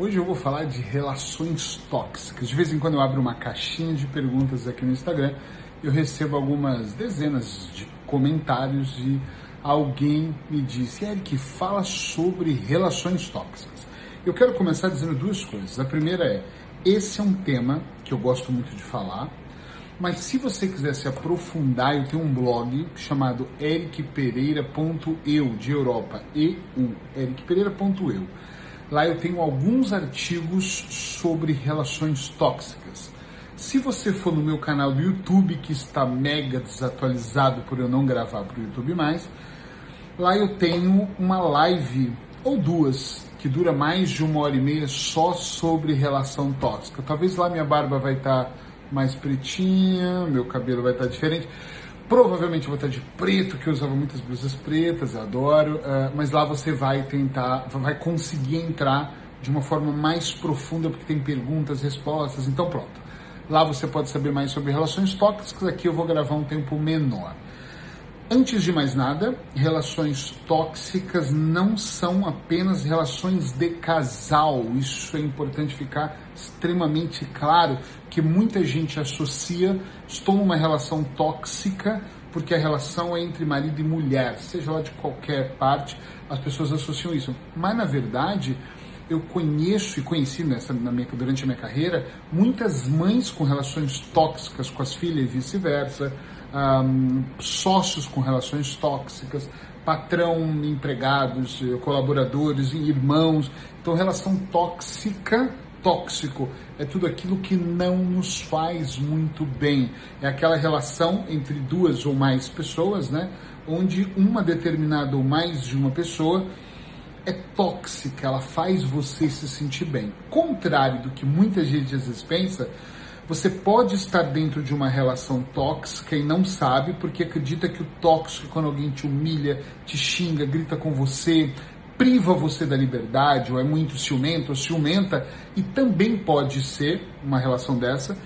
Hoje eu vou falar de relações tóxicas. De vez em quando eu abro uma caixinha de perguntas aqui no Instagram, eu recebo algumas dezenas de comentários e alguém me disse, Eric, fala sobre relações tóxicas. Eu quero começar dizendo duas coisas. A primeira é, esse é um tema que eu gosto muito de falar, mas se você quiser se aprofundar, eu tenho um blog chamado ericpereira.eu, de Europa, EU, ericpereira.eu. Lá eu tenho alguns artigos sobre relações tóxicas. Se você for no meu canal do YouTube, que está mega desatualizado por eu não gravar para o YouTube mais, lá eu tenho uma live ou duas que dura mais de uma hora e meia só sobre relação tóxica. Talvez lá minha barba vai estar tá mais pretinha, meu cabelo vai estar tá diferente. Provavelmente vou estar de preto, que eu usava muitas blusas pretas, adoro. Uh, mas lá você vai tentar, vai conseguir entrar de uma forma mais profunda, porque tem perguntas, respostas. Então pronto. Lá você pode saber mais sobre relações tóxicas. Aqui eu vou gravar um tempo menor. Antes de mais nada, relações tóxicas não são apenas relações de casal. Isso é importante ficar extremamente claro, que muita gente associa estou numa relação tóxica porque a relação é entre marido e mulher, seja lá de qualquer parte, as pessoas associam isso. Mas na verdade, eu conheço e conheci nessa, minha, durante a minha carreira muitas mães com relações tóxicas com as filhas e vice-versa um, sócios com relações tóxicas, patrão, empregados, colaboradores, irmãos. Então, relação tóxica, tóxico, é tudo aquilo que não nos faz muito bem. É aquela relação entre duas ou mais pessoas, né? Onde uma determinada ou mais de uma pessoa é tóxica, ela faz você se sentir bem. Contrário do que muita gente às vezes pensa, você pode estar dentro de uma relação tóxica e não sabe, porque acredita que o tóxico, quando alguém te humilha, te xinga, grita com você, priva você da liberdade, ou é muito ciumento ou ciumenta, e também pode ser uma relação dessa.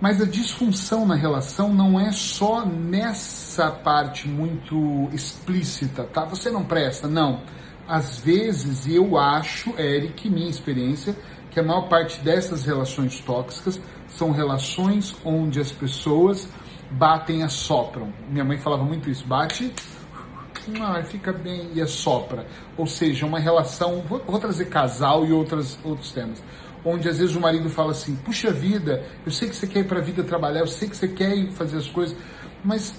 Mas a disfunção na relação não é só nessa parte muito explícita, tá? Você não presta, não. Às vezes, eu acho, Eric, minha experiência, que a maior parte dessas relações tóxicas são relações onde as pessoas batem e assopram. Minha mãe falava muito isso, bate, ah, fica bem e assopra. Ou seja, uma relação, vou, vou trazer casal e outras, outros temas, onde às vezes o marido fala assim, puxa vida, eu sei que você quer ir para a vida trabalhar, eu sei que você quer ir fazer as coisas, mas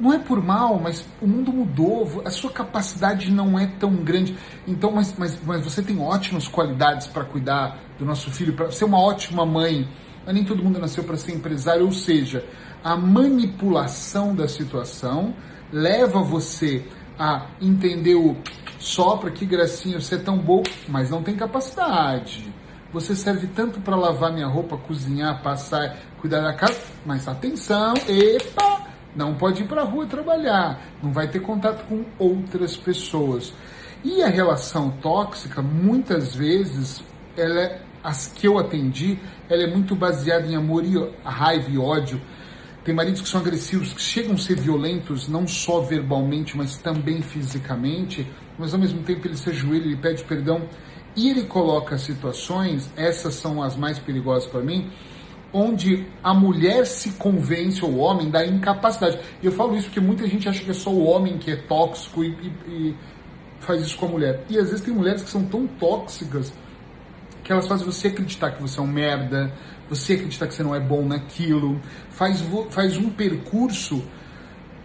não é por mal, mas o mundo mudou, a sua capacidade não é tão grande. Então, mas, mas, mas você tem ótimas qualidades para cuidar do nosso filho, para ser uma ótima mãe, mas nem todo mundo nasceu para ser empresário, ou seja, a manipulação da situação leva você a entender o só para que gracinha você é tão bom, mas não tem capacidade. Você serve tanto para lavar minha roupa, cozinhar, passar, cuidar da casa, mas atenção, epa, não pode ir para a rua trabalhar, não vai ter contato com outras pessoas. E a relação tóxica, muitas vezes, ela é as que eu atendi, ela é muito baseada em amor e raiva e ódio. Tem maridos que são agressivos, que chegam a ser violentos, não só verbalmente, mas também fisicamente, mas ao mesmo tempo ele se ajoelha, ele pede perdão e ele coloca situações, essas são as mais perigosas para mim, onde a mulher se convence, o homem, da incapacidade. E eu falo isso porque muita gente acha que é só o homem que é tóxico e, e, e faz isso com a mulher. E às vezes tem mulheres que são tão tóxicas que elas fazem você acreditar que você é um merda, você acreditar que você não é bom naquilo, faz, faz um percurso,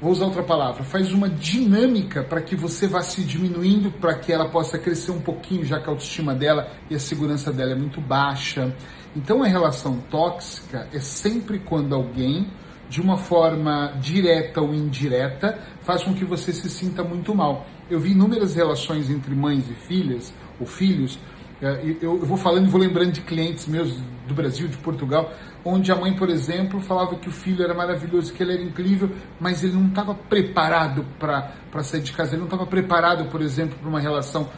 vou usar outra palavra, faz uma dinâmica para que você vá se diminuindo, para que ela possa crescer um pouquinho, já que a autoestima dela e a segurança dela é muito baixa. Então a relação tóxica é sempre quando alguém, de uma forma direta ou indireta, faz com que você se sinta muito mal. Eu vi inúmeras relações entre mães e filhas, ou filhos, eu vou falando e vou lembrando de clientes meus do Brasil, de Portugal, onde a mãe, por exemplo, falava que o filho era maravilhoso, que ele era incrível, mas ele não estava preparado para sair de casa, ele não estava preparado, por exemplo, para uma relação.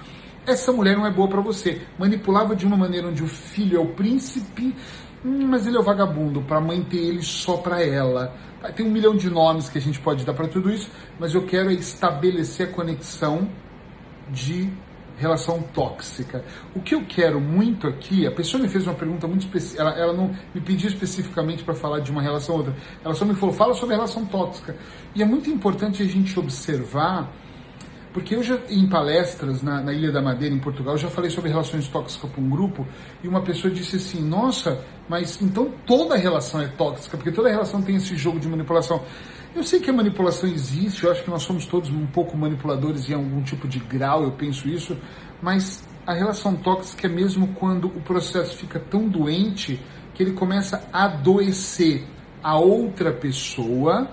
Essa mulher não é boa para você. Manipulava de uma maneira onde o filho é o príncipe, hum, mas ele é o vagabundo, para a mãe ter ele só para ela. Tem um milhão de nomes que a gente pode dar para tudo isso, mas eu quero estabelecer a conexão de relação tóxica. O que eu quero muito aqui, a pessoa me fez uma pergunta muito específica, ela, ela não me pediu especificamente para falar de uma relação ou outra, ela só me falou, fala sobre relação tóxica. E é muito importante a gente observar, porque eu já, em palestras na, na Ilha da Madeira, em Portugal, já falei sobre relações tóxicas para um grupo, e uma pessoa disse assim, nossa, mas então toda relação é tóxica, porque toda relação tem esse jogo de manipulação. Eu sei que a manipulação existe, eu acho que nós somos todos um pouco manipuladores em algum tipo de grau, eu penso isso, mas a relação tóxica é mesmo quando o processo fica tão doente que ele começa a adoecer a outra pessoa,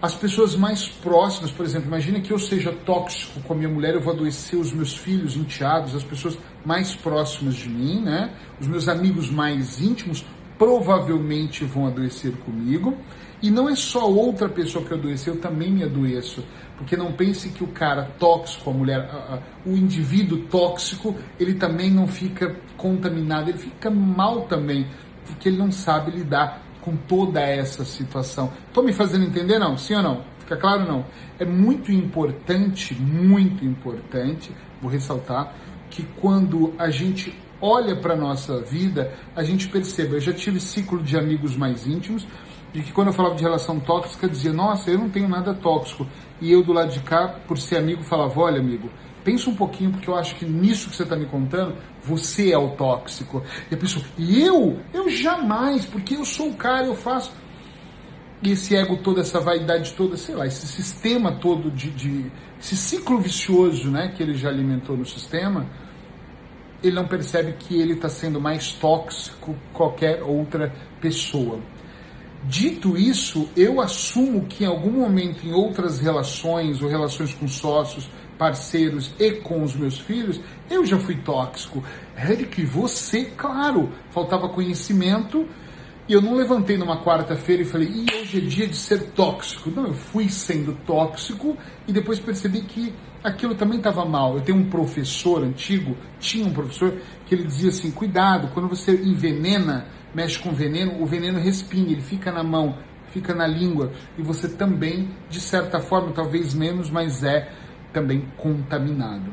as pessoas mais próximas, por exemplo, imagine que eu seja tóxico com a minha mulher, eu vou adoecer os meus filhos, enteados, as pessoas mais próximas de mim, né? Os meus amigos mais íntimos provavelmente vão adoecer comigo. E não é só outra pessoa que adoeceu, eu também me adoeço. Porque não pense que o cara tóxico, a mulher, a, a, o indivíduo tóxico, ele também não fica contaminado, ele fica mal também, porque ele não sabe lidar com toda essa situação. Estou me fazendo entender, não? Sim ou não? Fica claro, não? É muito importante, muito importante, vou ressaltar, que quando a gente olha para a nossa vida, a gente perceba. Eu já tive ciclo de amigos mais íntimos, de que quando eu falava de relação tóxica, dizia, nossa, eu não tenho nada tóxico. E eu do lado de cá, por ser amigo, falava, olha amigo, pensa um pouquinho, porque eu acho que nisso que você está me contando, você é o tóxico. E a pessoa, e eu? Eu jamais, porque eu sou o cara, eu faço. E esse ego todo, essa vaidade toda, sei lá, esse sistema todo de, de esse ciclo vicioso, né, que ele já alimentou no sistema, ele não percebe que ele está sendo mais tóxico que qualquer outra pessoa. Dito isso, eu assumo que em algum momento em outras relações ou relações com sócios, parceiros e com os meus filhos, eu já fui tóxico. Eric, você, claro, faltava conhecimento e eu não levantei numa quarta-feira e falei, e hoje é dia de ser tóxico. Não, eu fui sendo tóxico e depois percebi que aquilo também estava mal. Eu tenho um professor antigo, tinha um professor, que ele dizia assim: cuidado, quando você envenena mexe com veneno, o veneno respinga, ele fica na mão, fica na língua e você também, de certa forma, talvez menos, mas é também contaminado.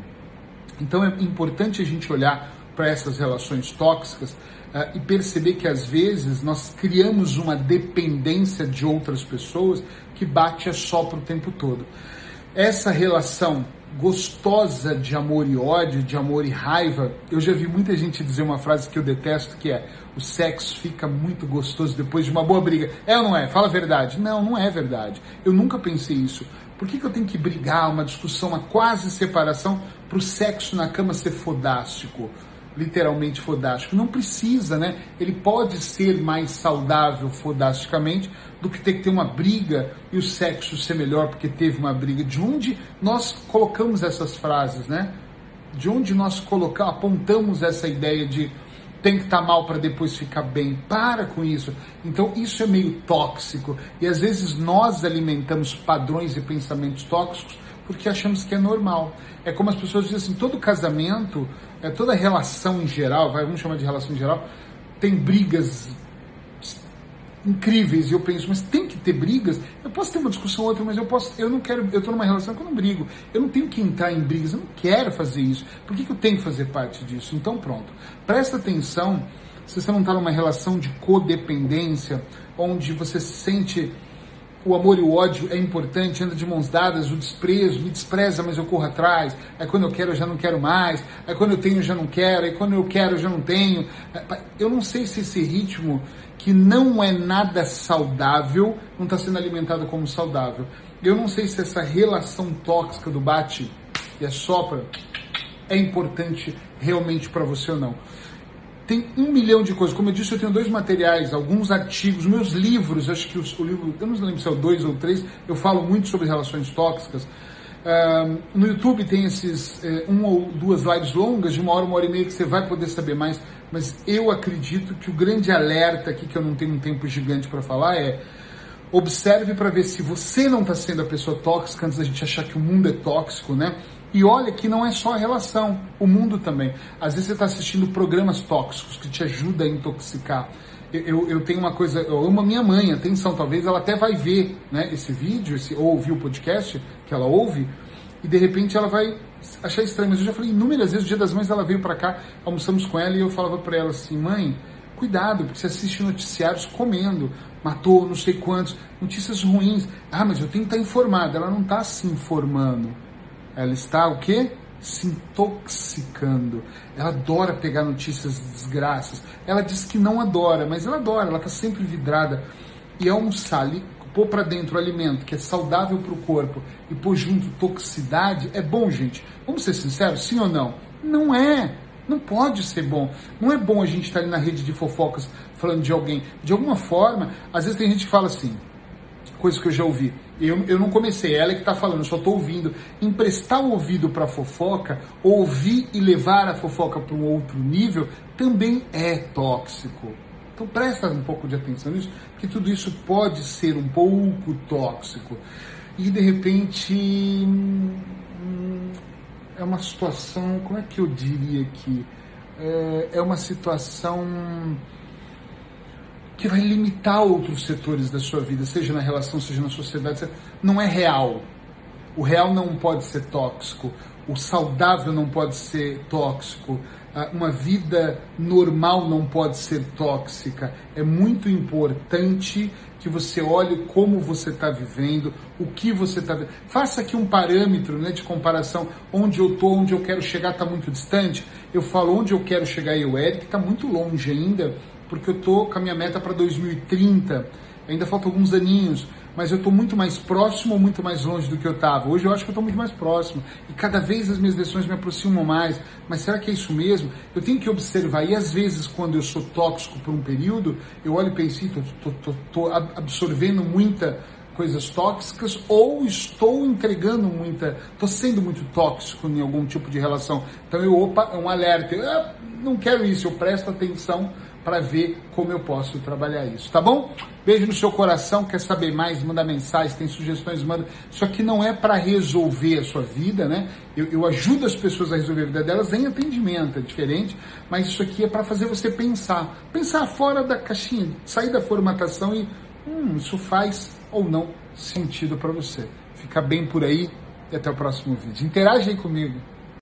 Então é importante a gente olhar para essas relações tóxicas uh, e perceber que às vezes nós criamos uma dependência de outras pessoas que bate a sopro o tempo todo. Essa relação gostosa de amor e ódio, de amor e raiva, eu já vi muita gente dizer uma frase que eu detesto, que é o sexo fica muito gostoso depois de uma boa briga. É ou não é? Fala a verdade. Não, não é verdade. Eu nunca pensei isso. Por que, que eu tenho que brigar, uma discussão, uma quase separação, para o sexo na cama ser fodástico? Literalmente fodástico. Não precisa, né? Ele pode ser mais saudável fodasticamente do que ter que ter uma briga e o sexo ser melhor porque teve uma briga. De onde nós colocamos essas frases, né? De onde nós colocamos, apontamos essa ideia de tem que estar tá mal para depois ficar bem. Para com isso. Então isso é meio tóxico e às vezes nós alimentamos padrões e pensamentos tóxicos porque achamos que é normal. É como as pessoas dizem assim, todo casamento, é toda relação em geral, vai, vamos chamar de relação em geral, tem brigas incríveis e eu penso, mas tem que ter brigas. Eu posso ter uma discussão ou outra, mas eu posso, eu não quero, eu estou numa relação que eu não brigo. Eu não tenho que entrar em brigas, eu não quero fazer isso. Por que, que eu tenho que fazer parte disso? Então pronto. Presta atenção se você não está numa relação de codependência, onde você se sente o amor e o ódio é importante, anda de mãos dadas, o desprezo, me despreza, mas eu corro atrás. Aí quando eu quero, eu já não quero mais. Aí quando eu tenho, eu já não quero. Aí quando eu quero, eu já não tenho. Eu não sei se esse ritmo que não é nada saudável, não está sendo alimentado como saudável. Eu não sei se essa relação tóxica do bate e a sopra é importante realmente para você ou não. Tem um milhão de coisas. Como eu disse, eu tenho dois materiais, alguns artigos, meus livros, acho que o livro, eu não lembro se é o dois ou três, eu falo muito sobre relações tóxicas. Uh, no YouTube tem esses uh, um ou duas lives longas, de uma hora, uma hora e meia, que você vai poder saber mais mas eu acredito que o grande alerta aqui, que eu não tenho um tempo gigante para falar, é observe para ver se você não está sendo a pessoa tóxica antes da gente achar que o mundo é tóxico, né? E olha que não é só a relação, o mundo também. Às vezes você está assistindo programas tóxicos que te ajudam a intoxicar. Eu, eu, tenho uma coisa, eu amo a minha mãe, atenção, talvez ela até vai ver né, esse vídeo, esse, ou ouvir o podcast que ela ouve, e de repente ela vai achar estranho, mas eu já falei inúmeras vezes, o dia das mães ela veio para cá, almoçamos com ela e eu falava para ela assim, mãe, cuidado, porque você assiste noticiários comendo, matou não sei quantos, notícias ruins. Ah, mas eu tenho que estar informada. Ela não está se informando. Ela está o quê? Se intoxicando. Ela adora pegar notícias de desgraças. Ela diz que não adora, mas ela adora, ela está sempre vidrada. E almoçar, pôr para dentro o alimento que é saudável para o corpo e pôr junto toxicidade, é bom, gente. Vamos ser sinceros, sim ou não? Não é. Não pode ser bom. Não é bom a gente estar ali na rede de fofocas falando de alguém. De alguma forma, às vezes tem gente que fala assim, coisa que eu já ouvi. Eu, eu não comecei, ela é que está falando, eu só estou ouvindo. Emprestar o ouvido para fofoca, ouvir e levar a fofoca para um outro nível, também é tóxico. Então presta um pouco de atenção nisso, que tudo isso pode ser um pouco tóxico. E de repente hum, é uma situação, como é que eu diria aqui? É, é uma situação que vai limitar outros setores da sua vida, seja na relação, seja na sociedade. Não é real. O real não pode ser tóxico. O saudável não pode ser tóxico. Uma vida normal não pode ser tóxica. É muito importante que você olhe como você está vivendo, o que você está vivendo. Faça aqui um parâmetro né, de comparação. Onde eu estou, onde eu quero chegar está muito distante. Eu falo onde eu quero chegar e o Eric está muito longe ainda, porque eu estou com a minha meta para 2030. Ainda faltam alguns aninhos mas eu estou muito mais próximo ou muito mais longe do que eu estava. Hoje eu acho que eu estou muito mais próximo e cada vez as minhas decisões me aproximam mais. Mas será que é isso mesmo? Eu tenho que observar. E às vezes, quando eu sou tóxico por um período, eu olho e penso, estou absorvendo muita coisas tóxicas ou estou entregando muita, estou sendo muito tóxico em algum tipo de relação. Então eu, opa, é um alerta. Eu, ah, não quero isso, eu presto atenção para ver como eu posso trabalhar isso, tá bom? Beijo no seu coração, quer saber mais, manda mensagem, tem sugestões, manda. Isso aqui não é para resolver a sua vida, né? Eu, eu, ajudo as pessoas a resolver a vida delas em atendimento, é diferente, mas isso aqui é para fazer você pensar. Pensar fora da caixinha, sair da formatação e, hum, isso faz ou não sentido para você. Fica bem por aí e até o próximo vídeo. Interage aí comigo.